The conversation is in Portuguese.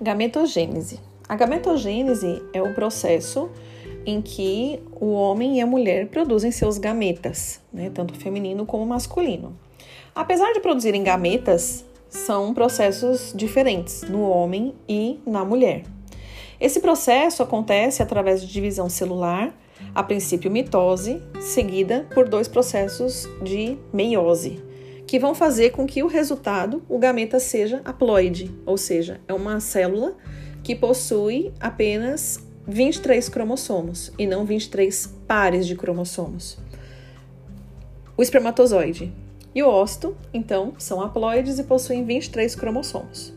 Gametogênese. A gametogênese é o processo em que o homem e a mulher produzem seus gametas, né, tanto feminino como masculino. Apesar de produzirem gametas, são processos diferentes no homem e na mulher. Esse processo acontece através de divisão celular, a princípio mitose, seguida por dois processos de meiose, que vão fazer com que o resultado, o gameta, seja haploide, ou seja, é uma célula que possui apenas 23 cromossomos e não 23 pares de cromossomos. O espermatozoide e o ócito, então, são haploides e possuem 23 cromossomos.